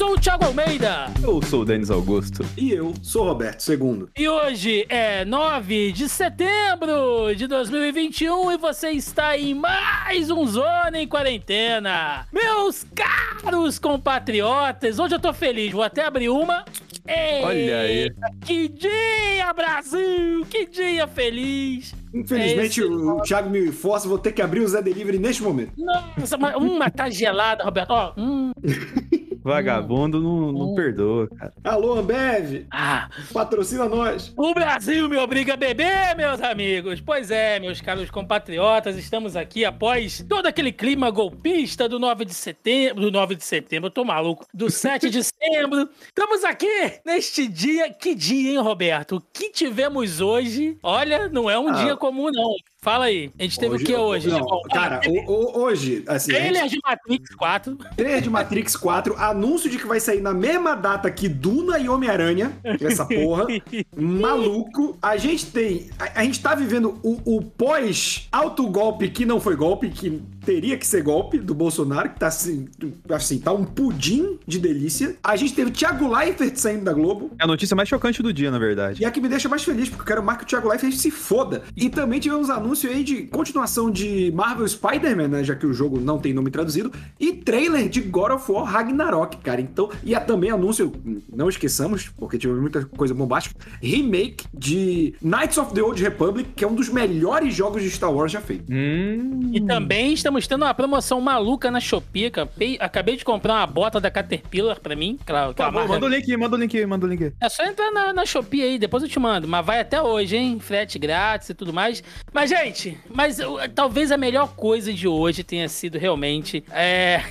sou o Thiago Almeida. Eu sou o Denis Augusto. E eu sou o Roberto II. E hoje é 9 de setembro de 2021 e você está em mais um Zona em Quarentena. Meus caros compatriotas, hoje eu tô feliz, vou até abrir uma. Ei, Olha aí. Que dia, Brasil! Que dia feliz! Infelizmente, Esse- o Thiago me força, vou ter que abrir o Zé Delivery neste momento. Nossa, mas uma tá gelada, Roberto. Ó, hum, Vagabundo não, não Hum. perdoa, cara. Alô, Ambev, ah, patrocina nós. O Brasil me obriga a beber, meus amigos. Pois é, meus caros compatriotas, estamos aqui após todo aquele clima golpista do 9 de setembro. Do 9 de setembro, eu tô maluco. Do 7 de setembro. Estamos aqui neste dia. Que dia, hein, Roberto? O que tivemos hoje? Olha, não é um Ah. dia comum, não. Fala aí. A gente teve o que hoje? Não, bom? cara, o- o- hoje, assim, a gente- Trailer de Matrix 4. trailer de Matrix 4, anúncio de que vai sair na mesma data que Duna e Homem-Aranha, essa porra, maluco. A gente tem, a, a gente tá vivendo o, o pós-autogolpe que não foi golpe, que teria que ser golpe do Bolsonaro, que tá assim, assim, tá um pudim de delícia. A gente teve Thiago Leifert saindo da Globo, É a notícia mais chocante do dia, na verdade. e a que me deixa mais feliz, porque eu quero mais que o Thiago Leifert se foda. E também tivemos anúncio aí de continuação de Marvel Spider-Man, né? Já que o jogo não tem nome traduzido. E trailer de God of War Ragnarok, cara. Então, e há também anúncio, não esqueçamos, porque tivemos muita coisa bombástica, remake de Knights of the Old Republic, que é um dos melhores jogos de Star Wars já feito. Hum. E também estamos tendo uma promoção maluca na Shopee. Acabei, acabei de comprar uma bota da Caterpillar pra mim. Claro, Tá bom, manda o link, manda o link, manda o link. É só entrar na, na Shopee aí, depois eu te mando. Mas vai até hoje, hein? Frete grátis e tudo mais. Mas, gente, mas uh, talvez a melhor coisa de hoje tenha sido realmente. É.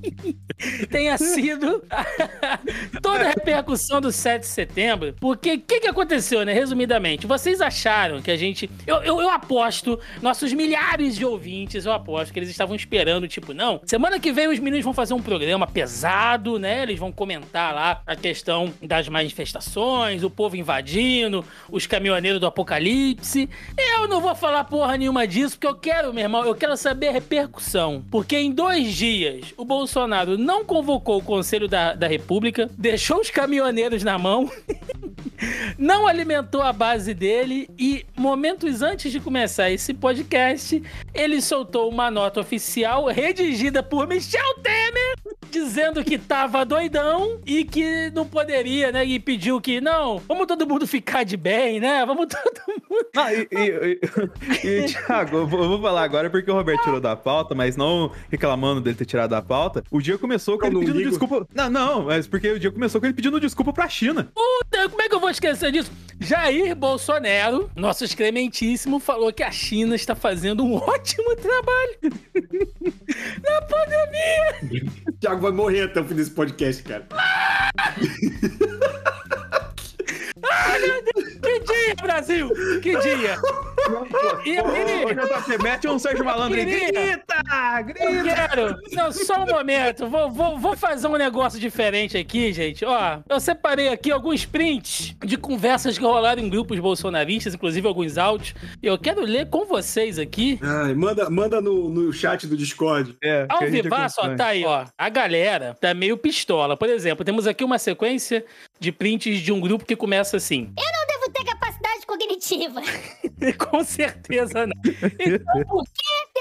tenha sido toda a repercussão do 7 de setembro. Porque o que, que aconteceu, né? Resumidamente, vocês acharam que a gente. Eu, eu, eu aposto, nossos milhares de ouvintes, eu aposto que eles estavam esperando, tipo, não, semana que vem os meninos vão fazer um programa pesado, né? Eles vão comentar lá a questão das manifestações, o povo invadindo, os caminhoneiros do apocalipse. Eu não vou falar porra nenhuma disso, porque eu quero, meu irmão, eu quero saber a repercussão. Porque em dois dias o Bolsonaro não convocou o Conselho da, da República, deixou os caminhoneiros na mão. não alimentou a base dele e momentos antes de começar esse podcast, ele soltou uma nota oficial redigida por Michel Temer dizendo que tava doidão e que não poderia, né? E pediu que não, vamos todo mundo ficar de bem, né? Vamos todo mundo Ah, e, e, e, e, Thiago, eu vou, eu vou falar agora porque o Roberto tirou da pauta, mas não reclamando dele ter tirado da pauta. O dia começou com Eu ele pedindo ligo. desculpa. Não, não, mas porque o dia começou com ele pedindo desculpa pra China. Puta, como é que eu vou esquecer disso? Jair Bolsonaro, nosso excrementíssimo, falou que a China está fazendo um ótimo trabalho na pandemia. O Thiago vai morrer até o fim desse podcast, cara. Que dia, Brasil? Que dia? E aí? Ô, JP, mete um Sérgio Malandro aí. Queria. Grita! Eu Grita! quero. Não, só um momento. Vou, vou, vou fazer um negócio diferente aqui, gente. Ó, eu separei aqui alguns prints de conversas que rolaram em grupos bolsonaristas, inclusive alguns áudios. E eu quero ler com vocês aqui. Ai, manda manda no, no chat do Discord. É, Ao a gente vivaço, ó, tá aí, ó. A galera tá meio pistola. Por exemplo, temos aqui uma sequência de prints de um grupo que começa assim. devo ter capacidade cognitiva. Com certeza não. Então, por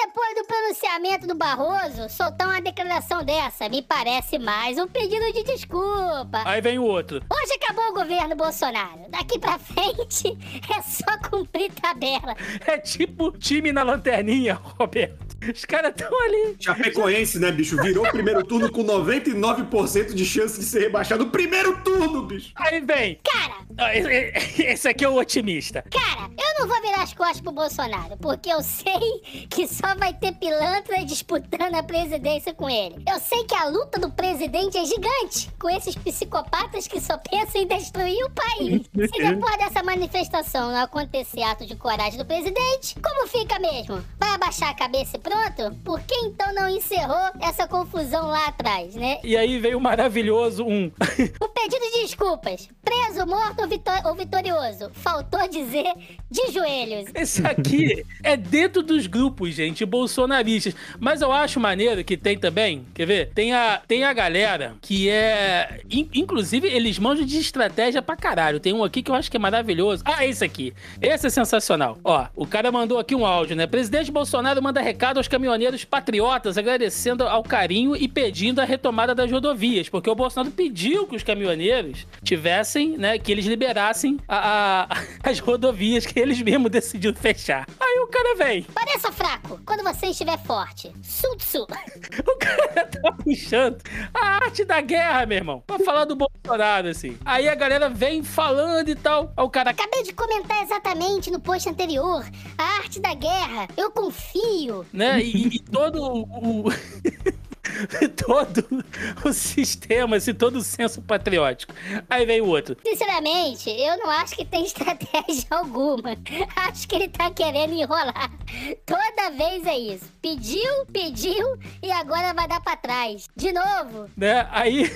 Depois do pronunciamento do Barroso, soltar uma declaração dessa me parece mais um pedido de desculpa. Aí vem o outro. Hoje acabou o governo Bolsonaro. Daqui pra frente é só cumprir tabela. É tipo time na lanterninha, Roberto. Os caras estão ali. Chapecoense, né, bicho? Virou o primeiro turno com 99% de chance de ser rebaixado. Primeiro turno, bicho! Aí vem. Cara, Ah, Esse aqui é o otimista. cara, eu não vou virar as costas pro Bolsonaro, porque eu sei que só vai ter pilantra disputando a presidência com ele. Eu sei que a luta do presidente é gigante, com esses psicopatas que só pensam em destruir o país. Se depois dessa manifestação não acontecer ato de coragem do presidente, como fica mesmo? Vai abaixar a cabeça e pronto? Por que então não encerrou essa confusão lá atrás, né? E aí vem o maravilhoso um. O pedido de desculpas. Preso, morto ou, vitó- ou vitorioso. Faltou dizer de joelhos. Esse aqui é dentro dos grupos, gente, bolsonaristas. Mas eu acho maneiro que tem também, quer ver? Tem a, tem a galera que é. in- inclusive, eles manjam de estratégia pra caralho. Tem um aqui que eu acho que é maravilhoso. Ah, esse aqui. Esse é sensacional. Ó, o cara mandou aqui um áudio, né? Presidente Bolsonaro manda recado aos caminhoneiros patriotas, agradecendo ao carinho e pedindo a retomada das rodovias, porque o Bolsonaro pediu que os caminhoneiros tivessem, né, que eles liberassem a- a- as rodovias que eles mesmos decidiram fechar. Aí o cara vem, Pareça fraco quando você estiver forte. Sutsu. o cara tá puxando a arte da guerra, meu irmão, pra falar do Bolsonaro, assim. Aí a galera vem falando e tal. Aí o cara, Acabei de comentar exatamente no post anterior. A arte da guerra. Eu confio. né? E, e todo o. todo o sistema, assim, todo o senso patriótico. Aí vem o outro. Sinceramente, eu não acho que tem estratégia alguma. Acho que ele tá querendo enrolar. Toda vez é isso. Pediu, pediu e agora vai dar pra trás. De novo. Né? Aí,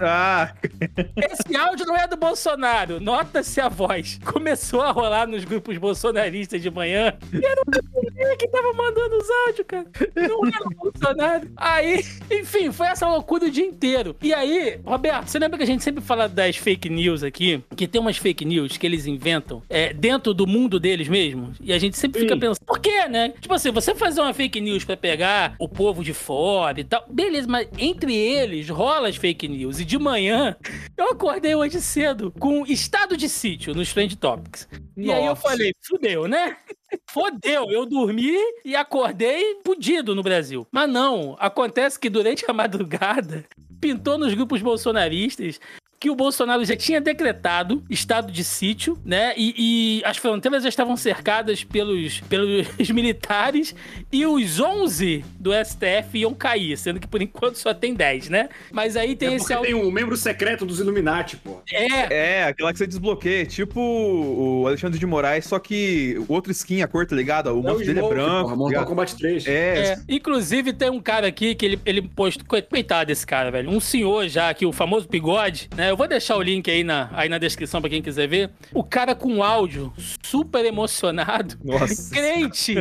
Ah, esse áudio não é do Bolsonaro. Nota-se a voz. Começou a rolar nos grupos bolsonaristas de manhã. E era o que tava mandando os áudios, cara. Não era o Bolsonaro. Aí, enfim, foi essa loucura o dia inteiro. E aí, Roberto, você lembra que a gente sempre fala das fake news aqui? Que tem umas fake news que eles inventam é, dentro do mundo deles mesmos. E a gente sempre fica pensando, por quê, né? Tipo assim, você fazer uma fake news pra pegar o povo de fora e tal, beleza, mas entre eles rola as fake news. E de manhã, eu acordei hoje cedo com estado de sítio nos Trend Topics. E aí eu falei, fudeu, né? Fodeu, eu dormi e acordei fudido no Brasil. Mas não, acontece que durante a madrugada pintou nos grupos bolsonaristas que o Bolsonaro já tinha decretado estado de sítio, né? E, e as fronteiras já estavam cercadas pelos, pelos militares e os 11 do STF iam cair, sendo que por enquanto só tem 10, né? Mas aí tem É esse porque áudio. tem um membro secreto dos Illuminati, pô. É, é, aquela que você desbloqueia. Tipo o Alexandre de Moraes, só que outro skin, a cor, tá ligado? O manto dele é branco. porra, tá Mortal? Kombat 3. É, É, inclusive tem um cara aqui que ele, ele postou. coi- Coitado desse cara, velho. Um senhor já aqui, o famoso bigode, né? Eu vou deixar o link aí na, aí na descrição pra quem quiser ver. O cara com áudio super emocionado. Nossa. Crente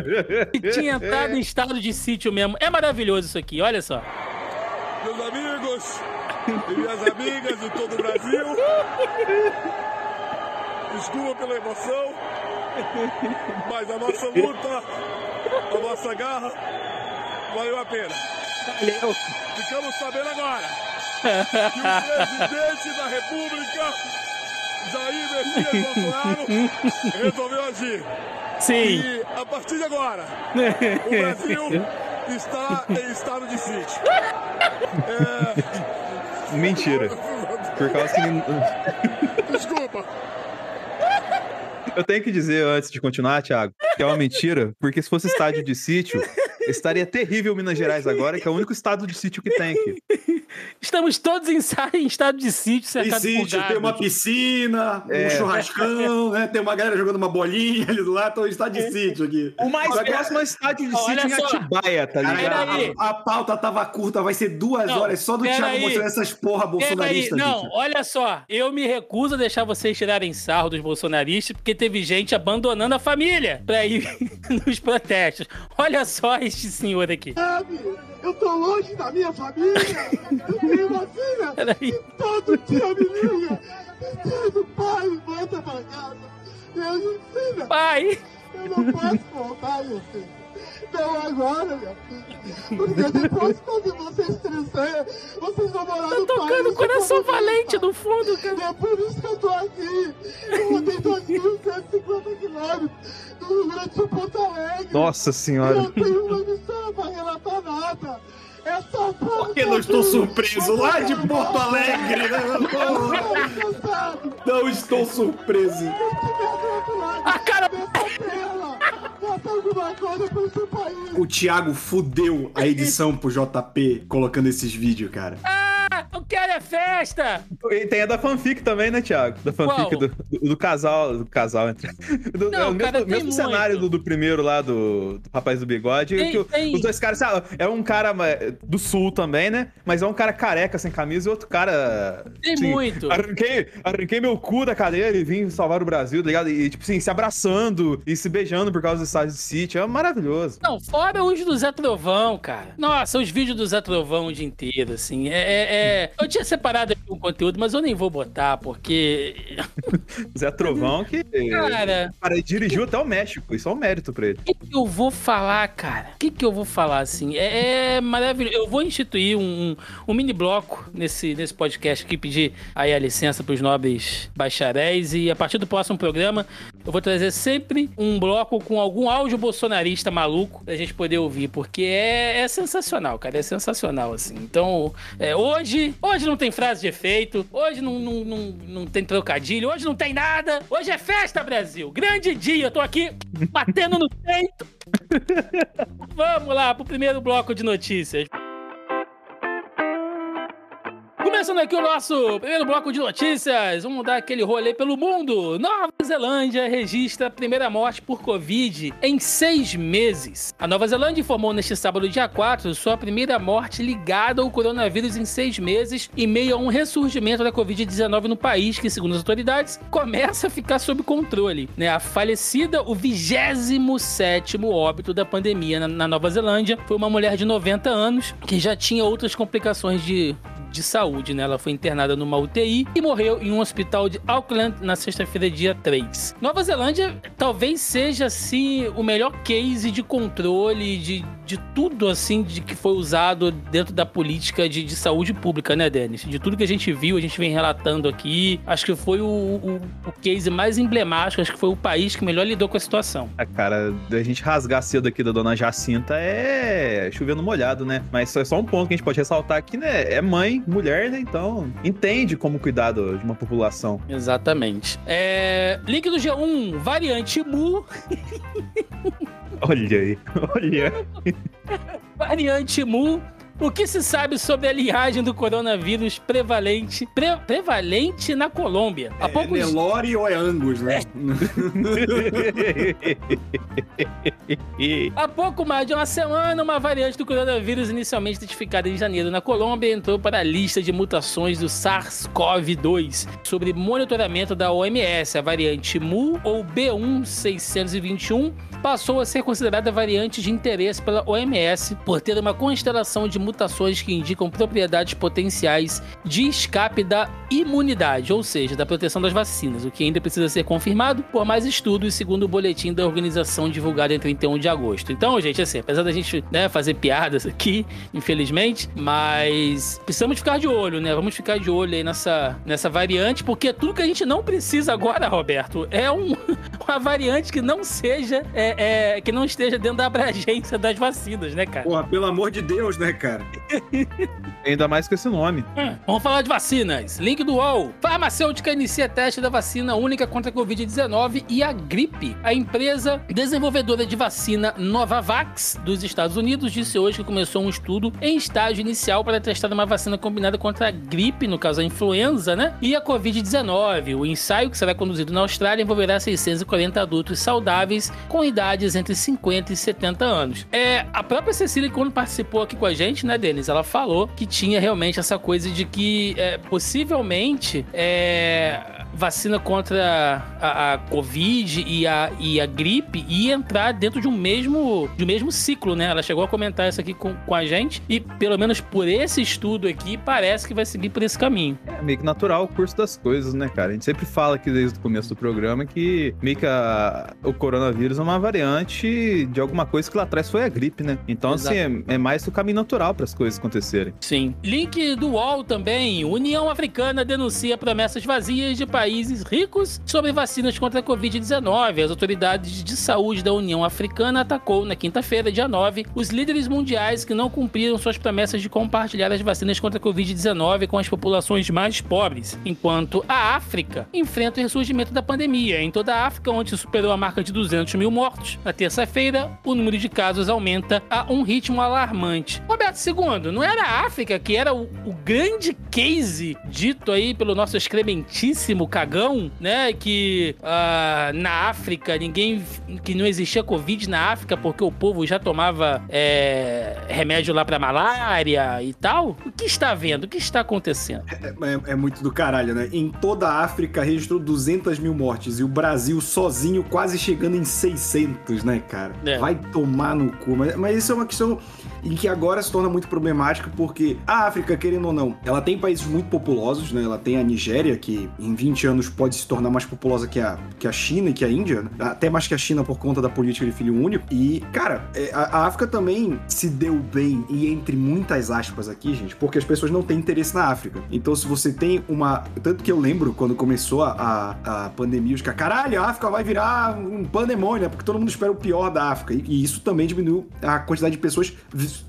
que tinha entrado em estado de sítio mesmo. É maravilhoso isso aqui, olha só. meus amigos e minhas amigas de todo o Brasil. Desculpa pela emoção, mas a nossa luta, a nossa garra, valeu a pena. Valeu. Ficamos sabendo agora que o presidente da República, Jair Messias Bolsonaro, resolveu agir. Sim. E a partir de agora, o Brasil está em estado de sítio. É, Mentira. Por causa que. Desculpa. Eu tenho que dizer antes de continuar, Thiago, que é uma mentira, porque se fosse estádio de sítio, estaria terrível Minas Gerais agora, que é o único estado de sítio que tem aqui. Estamos todos em, em estado de sítio, E cercados por sítio, tem uma piscina, É. um churrascão, né? Tem uma galera jogando uma bolinha ali do lado, então está de sítio aqui. O mais que- próximo é estádio de sítio em. Atibaia, tá ligado? A, a pauta tava curta, vai ser duas Não, horas só do Thiago aí. mostrando essas porra bolsonaristas. não, bicho. olha só, eu me recuso a deixar vocês tirarem sarro dos bolsonaristas, porque teve gente abandonando a família pra ir nos protestos. Olha só este senhor aqui. Sabe, eu tô longe da minha família. Eu tenho uma filha Peraí. todo dia me liga. Dizendo, pai, volta pra casa. Eu disse, filha, Pai, eu não posso voltar, meu filho. Não agora, meu filho. Porque depois, quando vocês crescerem, vocês vão morar tá no tocando país o coração como valente no fundo, cara. é por isso que eu tô aqui. Eu rodei 2.150 quilômetros do Rio Grande do Porto Alegre. Nossa Eu senhora. não tenho uma missão pra relatar nada. É só pra... Por que não estou surpreso lá de Porto Alegre? Não estou surpreso. A cara- faça alguma coisa pra esse país. O Thiago fudeu a edição pro JP colocando esses vídeos, cara. Ah, quero é festa! E tem a da fanfic também, né, Thiago? Da fanfic do, do, do casal. Do casal entre. Do, Não, é o mesmo, cara, mesmo cenário do, do primeiro lá, do, do rapaz do bigode. Tem- que tem. Os dois caras, sabe, é um cara do sul também, né? Mas é um cara careca sem camisa e outro cara. Tem assim, muito. Arranquei, arranquei meu cu da cadeira e vim salvar o Brasil, tá ligado? E, tipo assim, se abraçando e se beijando por causa do estádio de City. É maravilhoso. Não, fora os do Zé Trovão, cara. Nossa, os vídeos do Zé Trovão o dia inteiro, assim. É, é- é- Eu tinha separado aqui um conteúdo, mas eu nem vou botar, porque. Zé Trovão que. Cara, Cara, ele dirigiu até o México. Isso é um mérito pra ele. o que, que eu vou falar, cara? O que, que eu vou falar, assim? É, é maravilhoso. Eu vou instituir um, um mini bloco nesse, nesse podcast aqui, pedir aí a licença pros nobres bacharéis. E a partir do próximo programa, eu vou trazer sempre um bloco com algum áudio bolsonarista maluco pra gente poder ouvir, porque é, é sensacional, cara. É sensacional, assim. Então, é, hoje, hoje não tem frase de efeito, hoje não, não, não, não tem trocadilho, hoje não tem nada. Hoje é festa, Brasil. Grande dia. Eu tô aqui batendo no peito. Vamos lá pro primeiro bloco de notícias. Começando aqui o nosso primeiro bloco de notícias, vamos dar aquele rolê pelo mundo. Nova Zelândia registra a primeira morte por Covid em seis meses. A Nova Zelândia informou neste sábado, dia 4, sua primeira morte ligada ao coronavírus em seis meses, em meio a um ressurgimento da Covid-19 no país, que, segundo as autoridades, começa a ficar sob controle. Né? A falecida, o 27 óbito da pandemia na, Nova Zelândia, foi uma mulher de 90 anos que já tinha outras complicações de de saúde, né? Ela foi internada numa UTI e morreu em um hospital de Auckland na sexta-feira, dia 3. Nova Zelândia talvez seja, assim, o melhor case de controle de, de tudo, assim, de que foi usado dentro da política de, de saúde pública, né, Denis? De tudo que a gente viu, a gente vem relatando aqui, acho que foi o, o, o case mais emblemático, acho que foi o país que melhor lidou com a situação. Ah, cara, a gente rasgar cedo aqui da dona Jacinta é chovendo molhado, né? Mas é só um ponto que a gente pode ressaltar aqui, né? É mãe, mulher, né? Então entende como cuidar de uma população. Exatamente. É, link do G1, variante Mu Olha aí, olha. Variante Mu. O que se sabe sobre a linhagem do coronavírus prevalente, pre- prevalente na Colômbia? Há É poucos Nelore ou é Angus, né? Há pouco mais de uma semana, uma variante do coronavírus inicialmente identificada em janeiro na Colômbia entrou para a lista de mutações do SARS-CoV-2 sobre monitoramento da OMS. A variante MU ou B1621 passou a ser considerada variante de interesse pela OMS por ter uma constelação de mutações que indicam propriedades potenciais de escape da imunidade, ou seja, da proteção das vacinas, o que ainda precisa ser confirmado por mais estudos, segundo o boletim da organização divulgado em 31 de agosto. Então, gente, assim, apesar da gente né, fazer piadas aqui, infelizmente, mas precisamos ficar de olho, né? Vamos ficar de olho aí nessa, nessa variante, porque tudo que a gente não precisa agora, Roberto, é um, uma variante que não seja, é, é, que não esteja dentro da abrangência das vacinas, né, cara? Porra, pelo amor de Deus, né, cara? Ainda mais com esse nome. Hum, Vamos falar de vacinas. Link do UOL. Farmacêutica inicia teste da vacina única contra a Covid-19 e a gripe. A empresa desenvolvedora de vacina Novavax dos Estados Unidos disse hoje que começou um estudo em estágio inicial para testar uma vacina combinada contra a gripe, no caso a influenza, né? E a Covid-19. O ensaio, que será conduzido na Austrália, envolverá 640 adultos saudáveis com idades entre 50 e 70 anos. É, a própria Cecília, quando participou aqui com a gente, né, Denis? Ela falou que tinha realmente essa coisa de que é, possivelmente é, vacina contra a, a Covid e a, e a gripe ia entrar dentro de um mesmo, de um mesmo ciclo, né? Ela chegou a comentar isso aqui com, com a gente e, pelo menos por esse estudo aqui, parece que vai seguir por esse caminho. É meio que natural o curso das coisas, né, cara? A gente sempre fala aqui desde o começo do programa que meio que a- o coronavírus é uma variante de alguma coisa que lá atrás foi a gripe, né? Então, Exato. assim, é, é mais o caminho natural para as coisas acontecerem. Sim. Link do UOL também. União Africana denuncia promessas vazias de países ricos sobre vacinas contra a Covid-19. As autoridades de saúde da União Africana atacou na quinta-feira, dia 9, os líderes mundiais que não cumpriram suas promessas de compartilhar as vacinas contra a Covid-19 com as populações mais pobres, enquanto a África enfrenta o ressurgimento da pandemia. Em toda a África, onde superou a marca de 200 mil mortos, na terça-feira, o número de casos aumenta a um ritmo alarmante. Roberto II, não era a África que era o, o grande case dito aí pelo nosso excrementíssimo cagão, né? Que ah, na África ninguém. que não existia Covid na África porque o povo já tomava é, remédio lá pra malária e tal. O que está vendo? O que está acontecendo? É, é muito do caralho, né? Em toda a África registrou 200 mil mortes e o Brasil sozinho quase chegando em 600, né, cara? É. Vai tomar no cu. Mas, mas isso é uma questão em que agora se torna muito problemática porque a África, querendo ou não, ela tem países muito populosos, né? Ela tem a Nigéria, que em 20 anos pode se tornar mais populosa que a, que a China e que a Índia, né? até mais que a China por conta da política de filho único. E, cara, é, a, a África também se deu bem, e entre muitas aspas aqui, gente, porque as pessoas não têm interesse na África. Então, se você tem uma. Tanto que eu lembro quando começou a, a, a pandemia, os caras, caralho, a África vai virar um pandemônio, né? Porque todo mundo espera o pior da África. E, e isso também diminuiu a quantidade de pessoas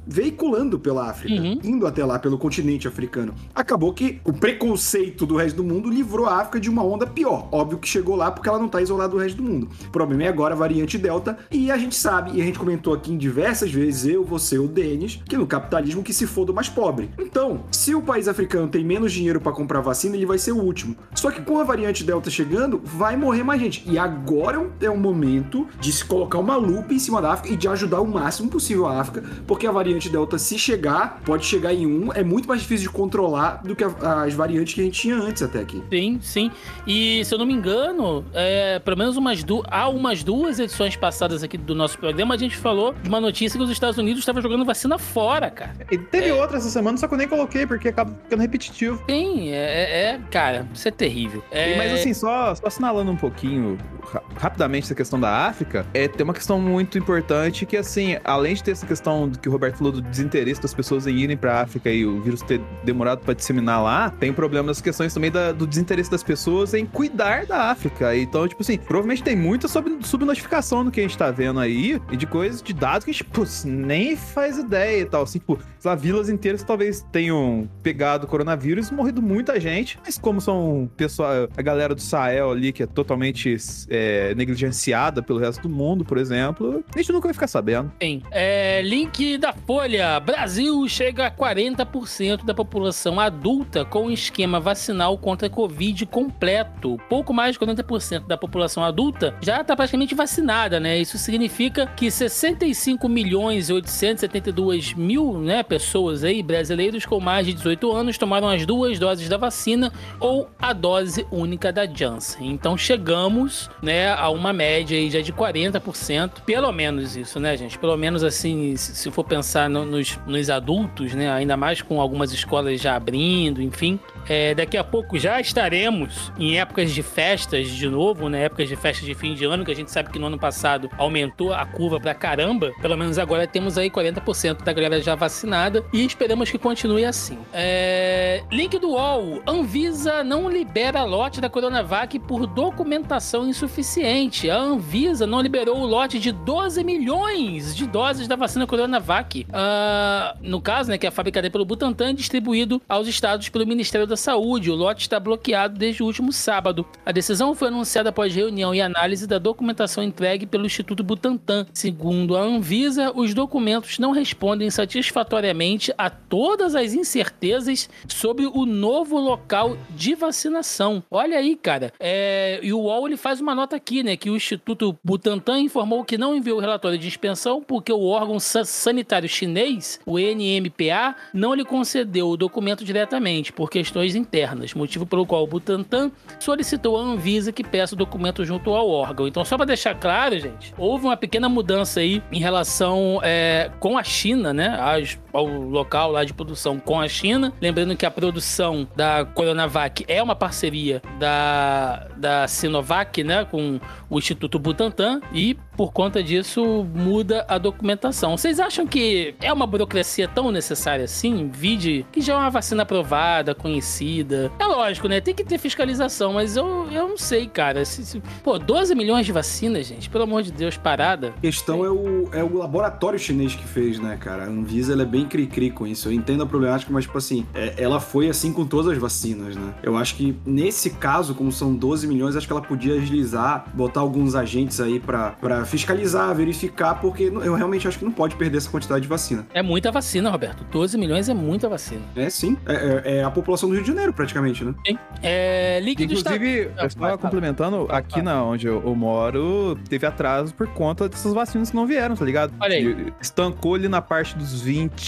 veiculando pela África, Uhum. indo até lá pelo continente africano. Acabou que o preconceito do resto do mundo livrou a África de uma onda pior. Óbvio que chegou lá porque ela não tá isolada do resto do mundo. O problema é agora a variante Delta, e a gente sabe, e a gente comentou aqui em diversas vezes, eu, você, o Denis, que no capitalismo que se for do mais pobre. Então, se o país africano tem menos dinheiro pra comprar vacina, ele vai ser o último. Só que com a variante Delta chegando, vai morrer mais gente. E agora é um- é momento de se colocar uma lupa em cima da África e de ajudar o máximo possível a África, porque a variante Delta, se chegar, pode chegar em um, é muito mais difícil de controlar do que a- as variantes que a gente tinha antes até aqui. Sim, sim. E se eu não me engano, é, pelo menos umas du há umas duas edições passadas aqui do nosso programa, a gente falou de uma notícia que os Estados Unidos estavam jogando vacina fora, cara. E teve É. outra essa semana, só que eu nem coloquei, porque acaba ficando repetitivo. Sim, é, é- é- cara, isso é terrível. É, Mas assim, só, só assinalando um pouquinho ra- rapidamente essa questão da África, é, tem uma questão muito importante que, assim, além de ter essa questão do que o Roberto falou do desinteresse das pessoas em irem pra África e o vírus ter demorado pra disseminar lá, tem problema das questões também da- do desinteresse das pessoas em cuidar da África. Então, tipo assim, provavelmente tem muita sub, subnotificação no que a gente tá vendo aí e de coisas, de dados que a gente, putz, nem faz ideia e tal. Assim, tipo, lá, vilas inteiras talvez tenham pegado o coronavírus e morrido muita gente, mas como são pessoal, a galera do Sahel ali que é totalmente é, negligenciada pelo resto do mundo, por exemplo, a gente nunca vai ficar sabendo. Sim. É, link da Folha. Brasil chega a 40% da população adulta com esquema vacinal contra Covid completo. Pouco mais de 40% da população adulta já está praticamente vacinada, né? Isso significa que 65 milhões e 872 mil né, pessoas aí, brasileiros com mais de 18 anos, tomaram as duas doses da vacina ou a dose única da Janssen. Então chegamos, né, a uma média aí já de 40%, pelo menos isso, né, gente? Pelo menos assim, se for pensar no- nos, nos adultos, né, ainda mais com algumas escolas já abrindo, enfim. É, daqui a pouco já estaremos em épocas de festas de novo, né? Épocas de festas de fim de ano, que a gente sabe que no ano passado aumentou a curva pra caramba. Pelo menos agora temos aí 40% da galera já vacinada e esperamos que continue assim. É, Link do UOL. Anvisa não libera lote da Coronavac por documentação insuficiente. A Anvisa não liberou o lote de 12 milhões de doses da vacina Coronavac. Ah, no caso, né, que é fabricada pelo Butantan e distribuído aos estados pelo Ministério da Saúde. O lote está bloqueado desde o último sábado. A decisão foi anunciada após reunião e análise da documentação entregue pelo Instituto Butantan. Segundo a Anvisa, os documentos não respondem satisfatoriamente a todas as incertezas sobre o novo local de vacinação. Olha aí, cara. É, e o UOL ele faz uma nota aqui, né? Que o Instituto Butantan informou que não enviou o relatório de inspeção porque o órgão sa- sanitário chinês, o NMPA, não lhe concedeu o documento diretamente por questões internas, motivo pelo qual o Butantan solicitou à Anvisa que peça o documento junto ao órgão. Então, só para deixar claro, gente, houve uma pequena mudança aí em relação é, com a China, né? As- ao local lá de produção com a China. Lembrando que a produção da Coronavac é uma parceria da, da Sinovac, né? Com o Instituto Butantan. E por conta disso muda a documentação. Vocês acham que é uma burocracia tão necessária assim? Vide que já é uma vacina aprovada, conhecida. É lógico, né? Tem que ter fiscalização, mas eu, eu não sei, cara. Se- se- pô, 12 milhões de vacinas, gente, pelo amor de Deus, parada. A questão é o, é o laboratório chinês que fez, né, cara? A Anvisa é bem cri-cri com isso. Eu entendo a problemática, mas, tipo assim, é- ela foi assim com todas as vacinas, né? Eu acho que nesse caso, como são 12 milhões, acho que ela podia agilizar, botar alguns agentes aí pra, pra fiscalizar, verificar, porque eu realmente acho que não pode perder essa quantidade de vacina. É muita vacina, Roberto. 12 milhões é muita vacina. É sim, é, é- é a população do Rio de Janeiro, praticamente, né? É, do Estado. Inclusive, eu fala. complementando, aqui na onde eu, eu moro, teve atraso por conta dessas vacinas que não vieram, tá ligado? Olha aí. Estancou ali na parte dos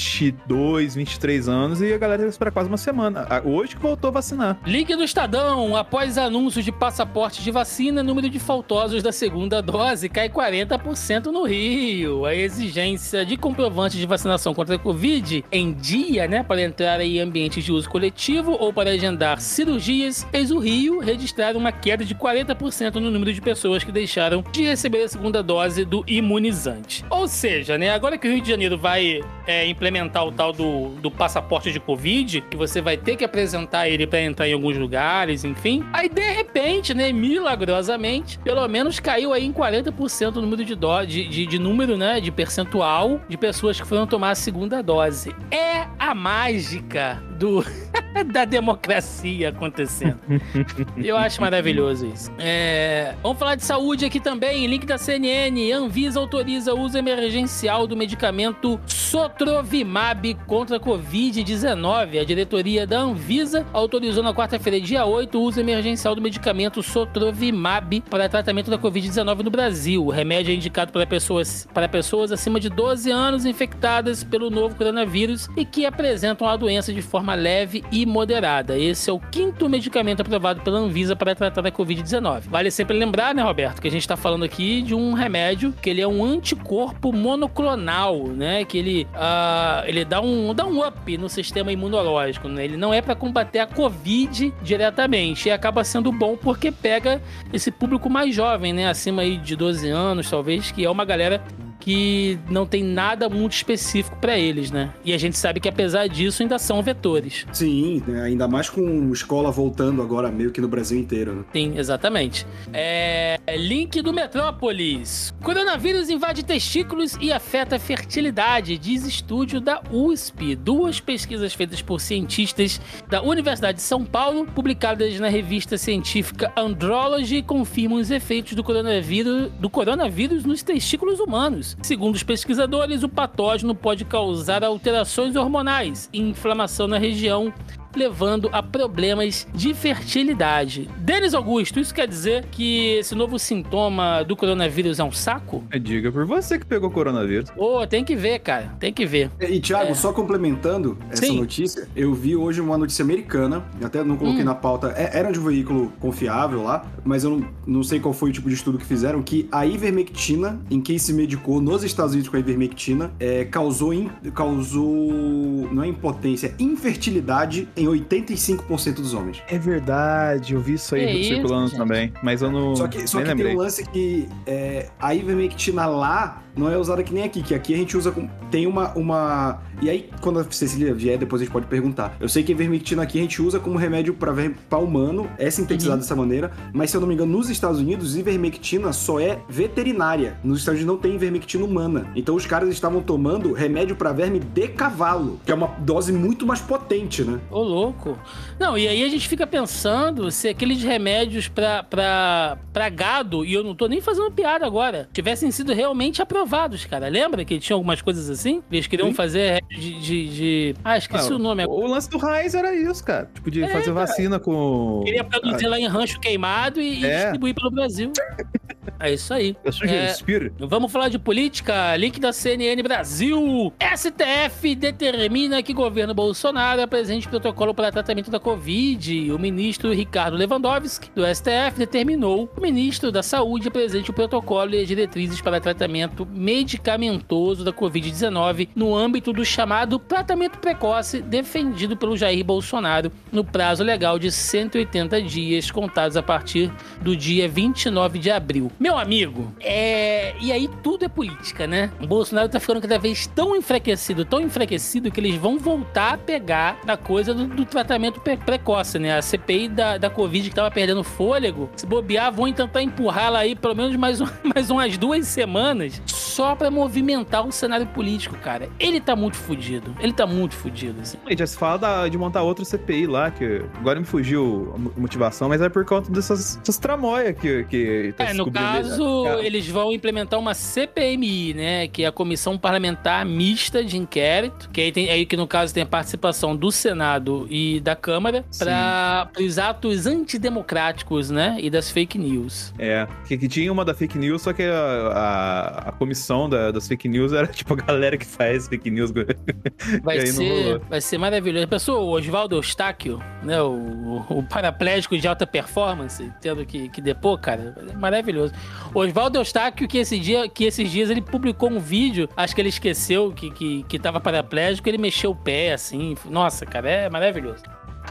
22, 23 anos e a galera teve que esperar quase uma semana. Ah, Hoje que voltou a vacinar. Link do Estadão. Após anúncio de passaporte de vacina, número de faltosos da segunda dose cai 40% no Rio. A exigência de comprovante de vacinação contra a Covid em dia, né, para entrar em ambientes de uso coletivo ou para agendar cirurgias, fez o Rio registrar uma queda de 40% no número de pessoas que deixaram de receber a segunda dose do imunizante. Ou seja, né, agora que o Rio de Janeiro vai é, implementar o tal do, do passaporte de Covid, que você vai ter que apresentar ele para entrar em alguns lugares, enfim. Aí, de repente, né, milagrosamente, pelo menos caiu aí em 40% o número de, do, de, de, de número, né, de percentual de pessoas que foram tomar a segunda dose. É a mágica do da democracia acontecendo. Eu acho maravilhoso isso. É, Vamos falar de saúde aqui também. Link da CNN. Anvisa autoriza o uso emergencial do medicamento Sotrovimab contra a Covid-19. A diretoria da Anvisa autorizou na quarta-feira, dia 8, o uso emergencial do medicamento Sotrovimab para tratamento da Covid-19 no Brasil. O remédio é indicado para pessoas, para pessoas acima de 12 anos infectadas pelo novo coronavírus e que apresentam a doença de forma leve e moderada. Esse é o quinto medicamento aprovado pela Anvisa para tratar a Covid-19. Vale sempre lembrar, né, Roberto, que a gente está falando aqui de um remédio que ele é um anticorpo monoclonal, né? Que ele, ah, ele dá, um, dá um up no sistema imunológico, né? Ele não é para combater a Covid diretamente e acaba sendo bom porque pega esse público mais jovem, né? Acima aí de 12 anos, talvez, que é uma galera que não tem nada muito específico para eles, né? E a gente sabe que apesar disso ainda são vetores. Sim, né, ainda mais com escola voltando agora meio que no Brasil inteiro, né? Sim, exatamente. É... Link do Metrópolis. Coronavírus invade testículos e afeta a fertilidade, diz estúdio da USP. Duas pesquisas feitas por cientistas da Universidade de São Paulo, publicadas na revista científica Andrology, confirmam os efeitos do coronavírus, do coronavírus nos testículos humanos. Segundo os pesquisadores, o patógeno pode causar alterações hormonais e inflamação na região levando a problemas de fertilidade. Denis Augusto, isso quer dizer que esse novo sintoma do coronavírus é um saco? É, Diga por você que pegou coronavírus. Ô, tem que ver, cara, tem que ver. E, Thiago, É. só complementando essa Sim. notícia, eu vi hoje uma notícia americana, até não coloquei Hum. na pauta, é- era de um veículo confiável lá, mas eu não, não sei qual foi o tipo de estudo que fizeram, que a ivermectina, em quem se medicou nos Estados Unidos com a ivermectina, é, causou, in- causou, não é impotência, infertilidade em 85% dos homens. É verdade, eu vi isso aí isso, circulando gente? também, mas eu não Só que, só nem que tem lembrei. um lance que é, a ivermectina lá não é usada que nem aqui, que aqui a gente usa com. Tem uma. uma e aí, quando a Cecília vier, depois a gente pode perguntar. Eu sei que a ivermectina aqui a gente usa como remédio para verme pra humano, é sintetizado Uhum. dessa maneira, mas se eu não me engano, nos Estados Unidos, ivermectina só é veterinária. Nos Estados Unidos não tem ivermectina humana. Então os caras estavam tomando remédio para verme de cavalo, que é uma dose muito mais potente, né? Ô, louco. Não, e aí a gente fica pensando se aqueles remédios pra, pra gado, e eu não tô nem fazendo piada agora, tivessem sido realmente aprovados, cara. Lembra que tinha algumas coisas assim? Eles queriam Sim. fazer de, de, de- Ah, esqueci Ah, o nome agora. O lance do Raiz era isso, cara. Tipo, de É, fazer cara. vacina com. Queria produzir lá em rancho queimado e, e É. distribuir pelo Brasil. É isso aí. Eu sugiro, É. Vamos falar de política. Link da CNN Brasil. STF determina que governo Bolsonaro apresente protocolo para tratamento da Covid. O ministro Ricardo Lewandowski, do STF, determinou que o ministro da Saúde apresente o protocolo e as diretrizes para tratamento medicamentoso da Covid-19 no âmbito do chamado tratamento precoce defendido pelo Jair Bolsonaro no prazo legal de 180 dias, contados a partir do dia 29 de abril. Meu amigo, é. E aí tudo é política, né? O Bolsonaro tá ficando cada vez tão enfraquecido, tão enfraquecido, que eles vão voltar a pegar na coisa do, do tratamento pre- precoce, né? A CPI da, da Covid que tava perdendo fôlego, se bobear, vão tentar empurrar ela aí pelo menos mais, um- mais umas duas semanas só pra movimentar o cenário político, cara. Ele tá muito fudido. Ele tá muito fudido, assim. Já se fala da- de montar outra CPI lá, que agora me fugiu a mo- motivação, mas é por conta dessas, dessas tramóias que, que tá É, no caso, eles vão implementar uma CPMI, né? Que é a Comissão Parlamentar Mista de Inquérito. Que aí, tem, aí que no caso tem a participação do Senado e da Câmara para os atos antidemocráticos, né? E das fake news. É, que, que tinha uma da fake news, só que a, a, a comissão da- das fake news era tipo a galera que faz fake news. Vai ser, vai ser maravilhoso. Pessoal, o Oswaldo Eustáquio, né? O, o paraplégico de alta performance, tendo que, que depor, cara, é maravilhoso. Oswaldo Eustáquio, que, esse dia, que esses dias ele publicou um vídeo, acho que ele esqueceu que, que, que tava paraplégico, ele mexeu o pé, assim. Nossa, cara, é maravilhoso.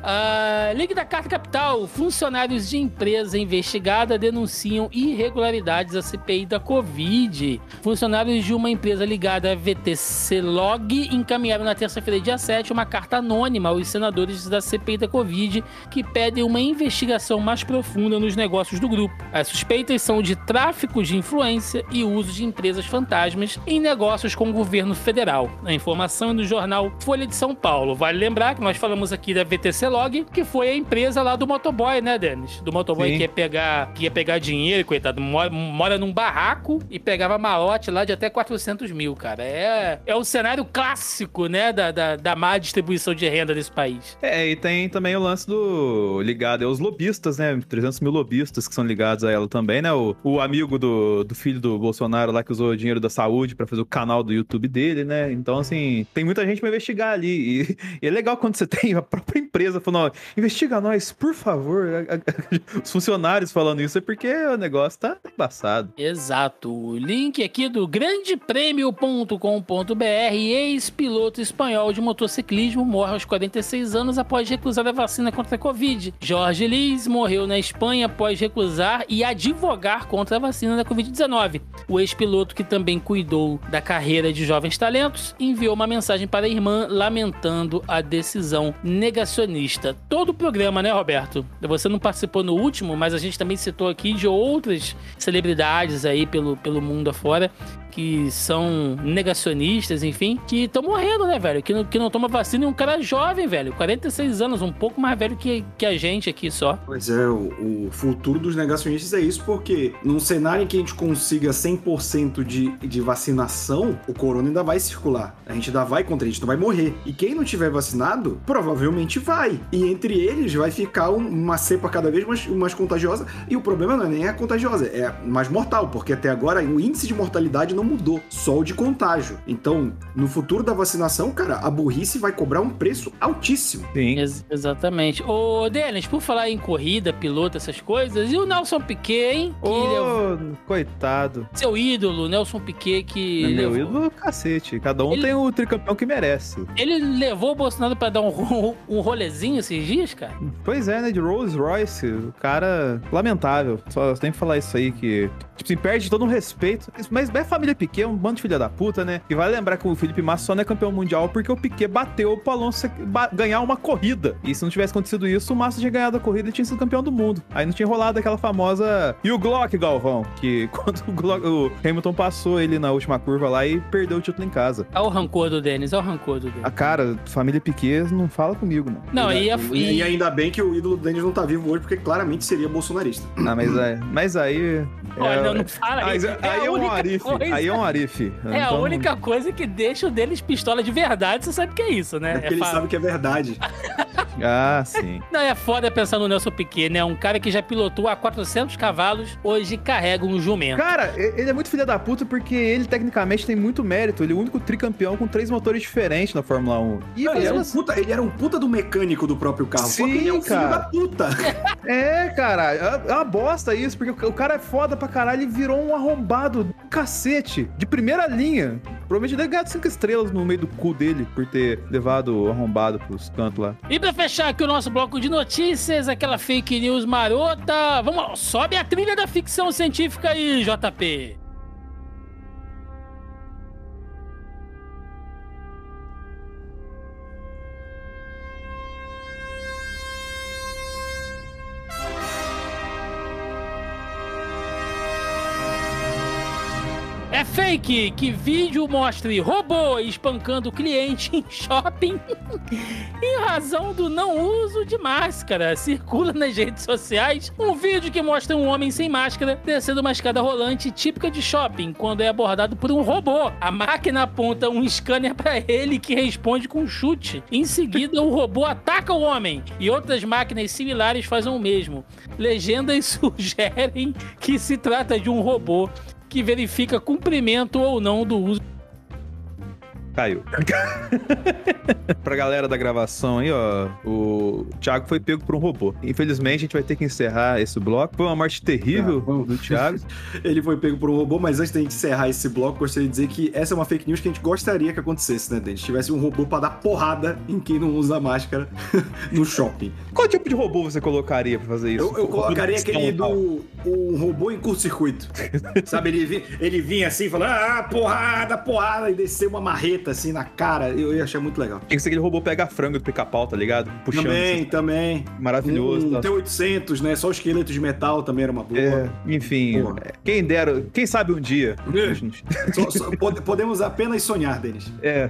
Ah, Ligue da Carta Capital. Funcionários de empresa investigada denunciam irregularidades à CPI da Covid. Funcionários de uma empresa ligada à VTC Log encaminharam na terça-feira, dia 7, uma carta anônima aos senadores da CPI da Covid que pedem uma investigação mais profunda nos negócios do grupo. As suspeitas são de tráfico de influência e uso de empresas fantasmas em negócios com o governo federal. A informação é do jornal Folha de São Paulo. Vale lembrar que nós falamos aqui da VTC Log, que foi a empresa lá do motoboy, né, Denis? Do motoboy Sim. que ia pegar, que ia pegar dinheiro, coitado, mora, mora num barraco e pegava malote lá de até 400 mil, cara. É, é o cenário clássico, né, da, da, da má distribuição de renda desse país. É, e tem também o lance do ligado aos lobistas, né? 300 mil lobistas que são ligados a ela também, né? O, o amigo do, do filho do Bolsonaro lá que usou o dinheiro da saúde pra fazer o canal do YouTube dele, né? Então, assim, tem muita gente pra investigar ali. E, e é legal quando você tem a própria empresa falando, ó, investiga nós, por favor. Os funcionários falando isso é porque o negócio tá embaçado. Exato. O link aqui do grandepremio.com.br. Ex-piloto espanhol de motociclismo morre aos 46 anos após recusar a vacina contra a Covid. Jorge Liz morreu na Espanha após recusar e advogar contra a vacina da Covid-19. O ex-piloto, que também cuidou da carreira de jovens talentos, enviou uma mensagem para a irmã lamentando a decisão negacionista. Todo o programa, né, Roberto? Você não participou no último, mas a gente também citou aqui de outras celebridades aí pelo, pelo mundo afora que são negacionistas, enfim, que estão morrendo, né, velho? Que não, que não toma vacina e um cara jovem, velho, 46 anos, um pouco mais velho que, que a gente aqui só. Pois é, o, o futuro dos negacionistas é isso, porque num cenário em que a gente consiga 100% de, de vacinação, o corona ainda vai circular. A gente ainda vai contra, a gente não vai morrer. E quem não tiver vacinado, provavelmente vai. E entre eles vai ficar um- uma cepa cada vez mais, mais contagiosa. E o problema não é nem a contagiosa, é mais mortal, porque até agora o índice de mortalidade não mudou, só o de contágio. Então, no futuro da vacinação, cara, a burrice vai cobrar um preço altíssimo. Sim. Ex- exatamente. Ô, Denis, por falar em corrida, piloto, essas coisas, e o Nelson Piquet, hein? Que levou- Ô, coitado. seu ídolo, Nelson Piquet, que É meu levou- ídolo, cacete. Cada um Ele- tem o tricampeão que merece. ele levou o Bolsonaro pra dar um, um rolezinho esses dias, cara. Pois é, né? De Rolls Royce, o cara lamentável. Só tem que falar isso aí que. Tipo assim, perde todo um respeito. Mas é família Piquet, um bando de filha da puta, né? E vai lembrar que o Felipe Massa só não é campeão mundial porque o Piquet bateu pro Alonso ganhar uma corrida. E se não tivesse acontecido isso, o Massa tinha ganhado a corrida e tinha sido campeão do mundo. Aí não tinha rolado aquela famosa. E o Glock, Galvão? Que quando o, Glock- o Hamilton passou ele na última curva lá e perdeu o título em casa. Olha o rancor do Denis, olha o rancor do Denis. A cara, família Piquet não fala comigo, não. Não, e, a- E, e- ainda bem que o ídolo do Denis não tá vivo hoje, porque claramente seria bolsonarista. Ah, mas, é, mas aí. Olha, é- não, não fala Mas isso. aí é, um arife. coisa- Aí é um arife. É a Então, única coisa que deixa o Denis pistola de verdade, você sabe que é isso, né? É porque ele fa- sabe que é verdade. Ah, sim. Não, é foda pensar no Nelson Piquet, né? Um cara que já pilotou a 400 cavalos, hoje carrega um jumento. Cara, ele é muito filho da puta porque ele tecnicamente tem muito mérito. Ele é o único tricampeão com três motores diferentes na Fórmula 1. E Não, ele, era um umas- puta, ele era um puta do mecânico do próprio carro. só que Sim, ele é um filho cara. da puta. É, cara, é é uma bosta isso, porque o o cara é foda pra caralho e virou um arrombado do cacete, de primeira linha. Provavelmente deve ganhar cinco estrelas no meio do cu dele por ter levado o arrombado pros cantos lá. E pra fechar aqui o nosso bloco de notícias, aquela fake news marota, vamos lá, sobe a trilha da ficção científica aí, JP. Que vídeo mostre robô espancando cliente em shopping em razão do não uso de máscara. Circula nas redes sociais um vídeo que mostra um homem sem máscara descendo uma escada rolante típica de shopping quando é abordado por um robô. A máquina aponta um scanner para ele que responde com um chute. Em seguida, o robô ataca o homem e outras máquinas similares fazem o mesmo. Legendas sugerem que se trata de um robô que verifica cumprimento ou não do uso Caiu. pra galera da gravação aí, ó, o Thiago foi pego por um robô. Infelizmente, a gente vai ter que encerrar esse bloco. Foi uma morte terrível Ah, do Thiago. Ele foi pego por um robô, mas antes da gente encerrar esse bloco, gostaria de dizer que essa é uma fake news que a gente gostaria que acontecesse, né, Dente? Tivesse um robô pra dar porrada em quem não usa máscara no shopping. Qual tipo de robô você colocaria pra fazer isso? Eu, eu colocaria aquele do um robô em curto-circuito. Sabe, ele, vi- ele vinha assim, falando, ah, porrada, porrada, e descer uma marreta assim na cara. Eu ia achar muito legal. Tinha que ser aquele robô pega frango do pica-pau, tá ligado? Puxando. também, assim, também. maravilhoso. Um tá? T-800, né? Só o esqueleto de metal também era uma boa. É, enfim, Porra. é, quem dera, quem sabe um dia. Só- só- pode- podemos apenas sonhar, Denis. É.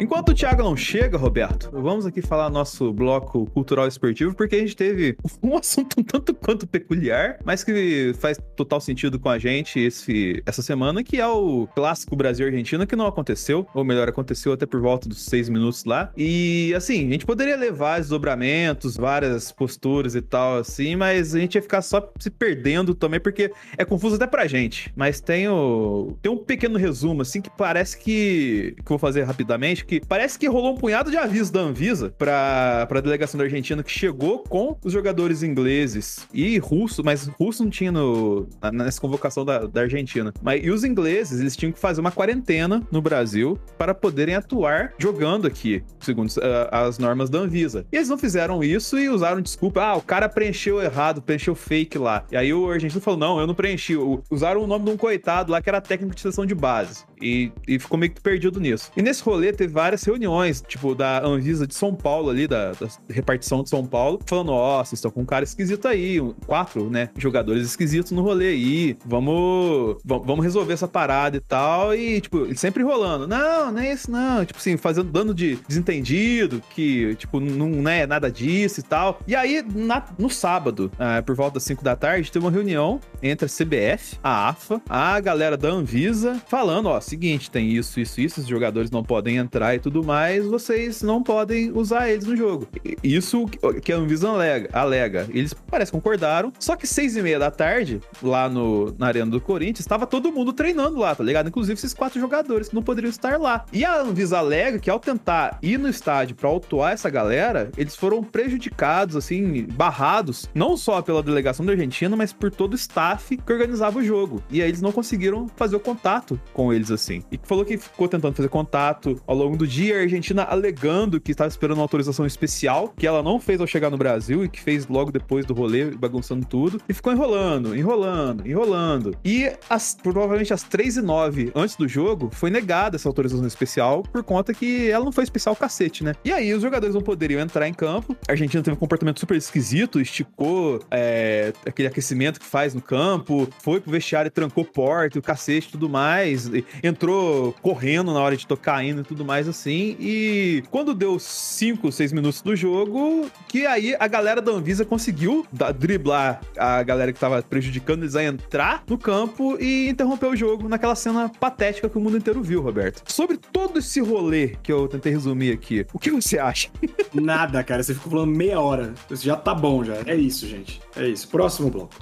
Enquanto o Thiago não chega, Roberto, vamos aqui falar nosso bloco cultural esportivo, porque a gente teve um assunto um tanto quanto peculiar, mas que faz total sentido com a gente esse, essa semana, que é o clássico Brasil-Argentina, que não aconteceu, ou melhor, aconteceu até por volta dos seis minutos lá. E assim, a gente poderia levar desdobramentos, várias posturas e tal, assim, mas a gente ia ficar só se perdendo também, porque é confuso até pra gente. Mas tem, o, tem um pequeno resumo, assim, que parece que. que vou fazer rapidamente, que parece que rolou um punhado de avisos da Anvisa pra, pra delegação da Argentina que chegou com os jogadores ingleses e russo, mas russo não tinha no, nessa convocação da, da Argentina. Mas, e os ingleses, eles tinham que fazer uma quarentena no Brasil para poderem atuar jogando aqui, segundo ah, as normas da Anvisa. E eles não fizeram isso e usaram desculpa. Ah, o cara preencheu errado, preencheu fake lá. E aí o argentino falou: não, eu não preenchi. Usaram o nome de um coitado lá que era técnico de seleção de base. E, e ficou meio que perdido nisso. E nesse rolê teve várias reuniões, tipo, da Anvisa de São Paulo ali, da, da repartição de São Paulo, falando: ó, vocês estão com um cara esquisito aí, quatro, né, jogadores esquisitos no rolê aí, vamos, va- vamos resolver essa parada e tal. E, tipo, sempre enrolando: não, não é isso não. Tipo assim, fazendo dano de desentendido, que, tipo, não, não é nada disso e tal. E aí, na- no sábado, ah, por volta das 5 da tarde, teve uma reunião entre a CBF, a AFA, a galera da Anvisa, falando, ó, seguinte, tem isso, isso, isso, os jogadores não podem entrar e tudo mais, vocês não podem usar eles no jogo. Isso que a Anvisa alega. alega. Eles parecem concordaram, só que seis e meia da tarde, lá no, na arena do Corinthians, estava todo mundo treinando lá, tá ligado? Inclusive esses quatro jogadores que não poderiam estar lá. E a Anvisa alega que ao tentar ir no estádio pra autuar essa galera, eles foram prejudicados, assim, barrados, não só pela delegação da Argentina, mas por todo o staff que organizava o jogo. E aí eles não conseguiram fazer o contato com eles, assim. E falou que ficou tentando fazer contato ao longo do dia, a Argentina alegando que estava esperando uma autorização especial, que ela não fez ao chegar no Brasil e que fez logo depois do rolê, bagunçando tudo. E ficou enrolando, enrolando, enrolando. E às- provavelmente às 3 e 9 antes do jogo, foi negada essa autorização especial por conta que ela não foi especial cacete, né? E aí os jogadores não poderiam entrar em campo. A Argentina teve um comportamento super esquisito, esticou é, aquele aquecimento que faz no campo, foi pro vestiário trancou porta, o cacete e tudo mais. entrou correndo na hora de tocar indo e tudo mais assim. E quando deu 5, 6 minutos do jogo, que aí a galera da Anvisa conseguiu driblar a galera que tava prejudicando eles a entrar no campo e interromper o jogo naquela cena patética que o mundo inteiro viu, Roberto. Sobre todo esse rolê que eu tentei resumir aqui, o que você acha? Nada, cara. Você ficou falando meia hora. Isso já tá bom, já. É isso, gente. É isso. Próximo bloco.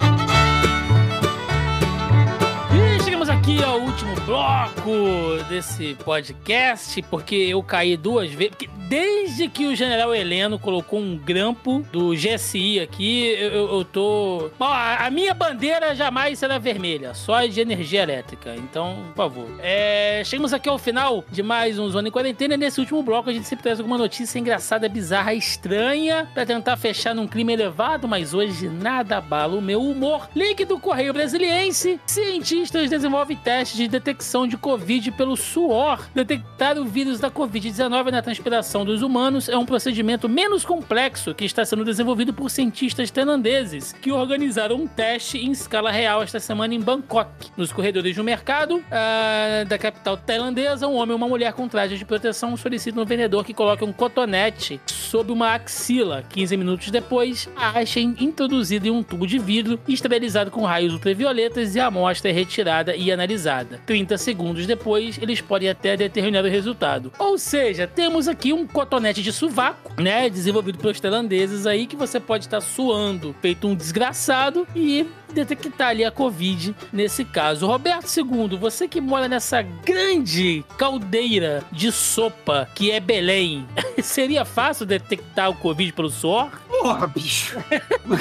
Chegamos aqui ao último bloco desse podcast, porque eu caí duas vezes. Desde que o General Heleno colocou um grampo do GSI aqui, eu, eu- eu tô. Bom, a, a minha bandeira jamais será vermelha, só de energia elétrica. Então, por favor. É, chegamos aqui ao final de mais um Zona em Quarentena. Nesse último bloco, a gente sempre traz alguma notícia engraçada, bizarra, estranha, pra tentar fechar num clima elevado, mas hoje nada abala o meu humor. Link do Correio Brasiliense. Cientistas desenvolvem testes de detecção de Covid pelo suor. Detectar o vírus da Covid-19 na transpiração dos humanos é um procedimento menos complexo que está sendo desenvolvido por cientistas tailandeses que organizaram um teste em escala real esta semana em Bangkok. Nos corredores de um mercado ah, da capital tailandesa, um homem e uma mulher com traje de proteção solicitam um vendedor que coloque um cotonete sob uma axila. 15 minutos depois, a haste é introduzida em um tubo de vidro esterilizado com raios ultravioletas e a amostra é retirada e analisada. 30 segundos depois, eles podem até determinar o resultado. Ou seja, temos aqui um cotonete de sovaco, né, desenvolvido pelos tailandeses aí que você pode estar suando, feito um desgraçado e detectar ali a Covid nesse caso. Roberto II, você que mora nessa grande caldeira de sopa que é Belém, seria fácil detectar o Covid pelo suor? Porra, bicho.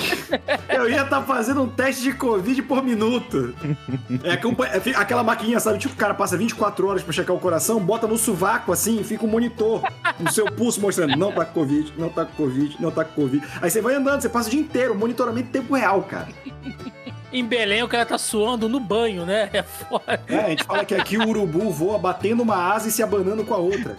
Eu ia estar fazendo um teste de Covid por minuto. É, é, aquela maquininha, sabe? Tipo, o cara passa 24 horas pra checar o coração, bota no sovaco assim, e fica um monitor no seu pulso mostrando: não tá com Covid, não tá com Covid, não tá com Covid. Aí você vai andando, você passa o dia inteiro, monitoramento em tempo real, cara. Em Belém o cara tá suando no banho, né? É foda. É, a gente fala que aqui o urubu voa batendo uma asa e se abanando com a outra.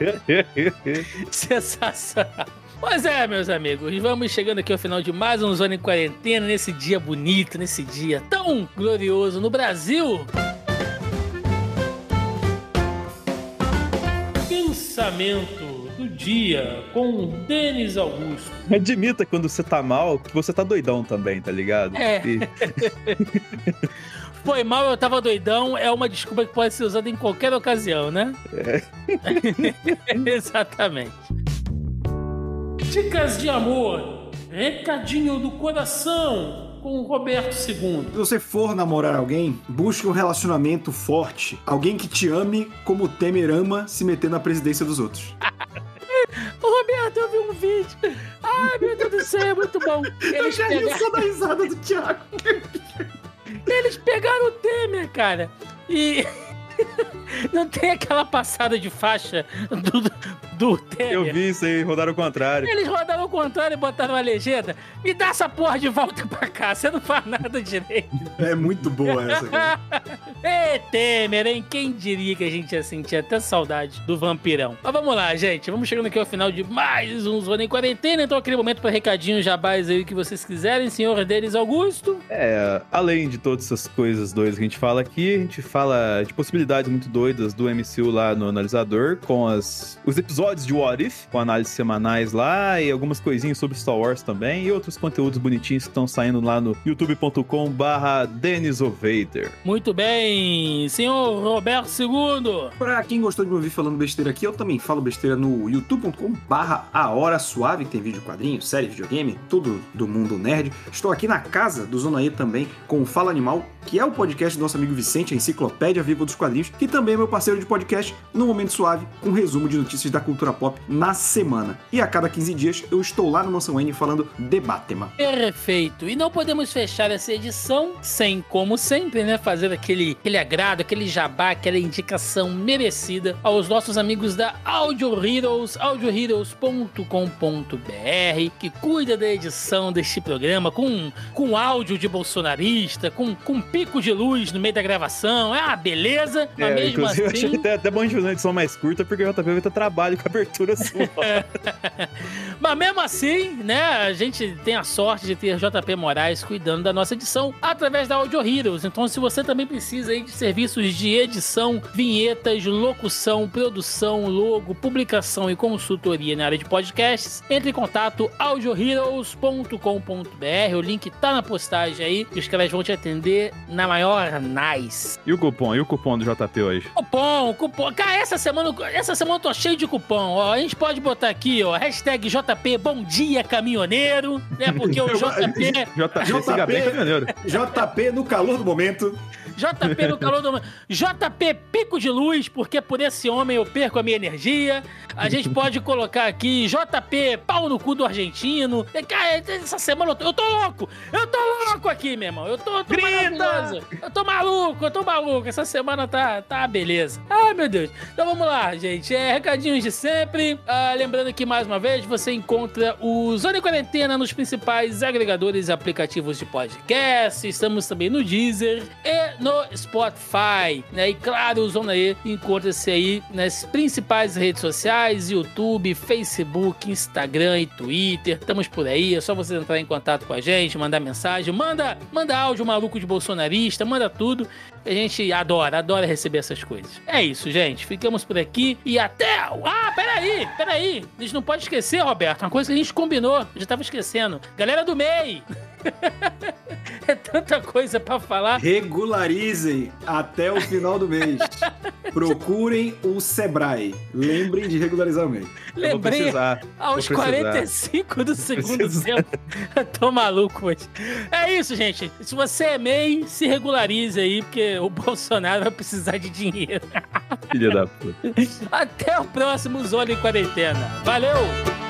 Sensacional. Pois é, meus amigos, vamos chegando aqui ao final de mais um Zona em Quarentena, nesse dia bonito, nesse dia tão glorioso no Brasil. Pensamento do dia com Denis Augusto. Admita quando você tá mal que você tá doidão também, tá ligado? É. E- Foi mal, eu tava doidão, é uma desculpa que pode ser usada em qualquer ocasião, né? Exatamente. Dicas de amor, recadinho do coração com o Roberto II. Se você for namorar alguém, busque um relacionamento forte. Alguém que te ame como o Temer ama se meter na presidência dos outros. Ô, Roberto, eu vi um vídeo. Ai, meu Deus do céu, é muito bom. Eles, já ri pega- só da risada do Thiago. eles pegaram o Temer, cara. E. Não tem aquela passada de faixa do, do Temer. Eu vi isso aí, rodaram o contrário. Eles rodaram o contrário e botaram a legenda. Me dá essa porra de volta pra cá, você não faz nada direito. É muito boa essa, cara. Ê, Temer, hein? Quem diria que a gente ia sentir até saudade do vampirão? Mas vamos lá, gente. Vamos chegando aqui ao final de mais um Zona em Quarentena. Então, aquele momento para recadinhos jabás aí que vocês quiserem, senhor Denis Augusto. É, além de todas essas coisas doidas que a gente fala aqui, a gente fala de possibilidades muito doidas do MCU lá no analisador, com as, os episódios de What If, com análises semanais lá, e algumas coisinhas sobre Star Wars também, e outros conteúdos bonitinhos que estão saindo lá no youtube.com barra Denisovator. Muito bem, senhor Roberto II. Pra quem gostou de me ouvir falando besteira aqui, eu também falo besteira no youtube.com barra A Hora Suave, que tem vídeo quadrinho, série, videogame, tudo do mundo nerd. Estou aqui na casa do Zona E também com o Fala Animal, que é o podcast do nosso amigo Vicente, a Enciclopédia Viva dos Quadrinhos, que também é meu parceiro de podcast no Momento Suave, com resumo de notícias da cultura pop na semana. E a cada 15 dias eu estou lá no Mansão N falando de Batman. Perfeito. E não podemos fechar essa edição sem, como sempre, né, fazer aquele, aquele agrado, aquele jabá, aquela indicação merecida aos nossos amigos da Audio Heroes, audioheroes.com.br, que cuida da edição deste programa com, com áudio de bolsonarista, com, com pico de luz no meio da gravação. É uma beleza, mas É, mesmo inclusive, eu achei assim... até, até bom gente fazer uma edição mais curta, porque o JP vai ter trabalho com a abertura sua. Mas mesmo assim, né, a gente tem a sorte de ter JP Moraes cuidando da nossa edição através da Audio Heroes. Então, se você também precisa aí de serviços de edição, vinhetas, locução, produção, logo, publicação e consultoria na área de podcasts, entre em contato audioheroes.com.br. O link tá na postagem aí e os caras vão te atender na maior nice. E o cupom? E o cupom do JP hoje? Cupom, cupom. Cara, essa semana, essa semana eu tô cheio de cupom. Ó, a gente pode botar aqui, ó, hashtag JP Bom Dia Caminhoneiro, né? Porque o JP, JP, caminhoneiro. JP no calor do momento. JP no calor do... JP Pico de Luz, porque por esse homem eu perco a minha energia. A gente pode colocar aqui JP Pau no cu do argentino. Cara, essa semana eu tô, eu tô louco. Eu tô louco aqui, meu irmão. Eu tô, tô maravilhoso. Eu tô maluco, eu tô maluco. Essa semana tá, tá beleza. Ai, meu Deus. Então vamos lá, gente. É, recadinhos de sempre. Ah, lembrando que, mais uma vez, você encontra o Zona Quarentena nos principais agregadores e aplicativos de podcast. Estamos também no Deezer e no Spotify. Né? E claro, o Zona E encontra-se aí nas principais redes sociais: YouTube, Facebook, Instagram e Twitter. Estamos por aí. É só você entrar em contato com a gente, mandar mensagem, manda, manda áudio maluco de bolsonarista, manda tudo. A gente adora, adora receber essas coisas. É isso, gente. Ficamos por aqui e até. Ah, peraí, peraí. A gente não pode esquecer, Roberto, uma coisa que a gente combinou. Já tava esquecendo. Galera do MEI. é tanta coisa pra falar. Regularizem até o final do mês. Procurem o Sebrae. Lembrem de regularizar o mês. Lembrei precisar, aos vou precisar. 45 do segundo tempo. Tô maluco hoje. É isso, gente. Se você é MEI, se regularize aí, porque o Bolsonaro vai precisar de dinheiro. Filha da puta. Até o próximo Zona em Quarentena. Valeu!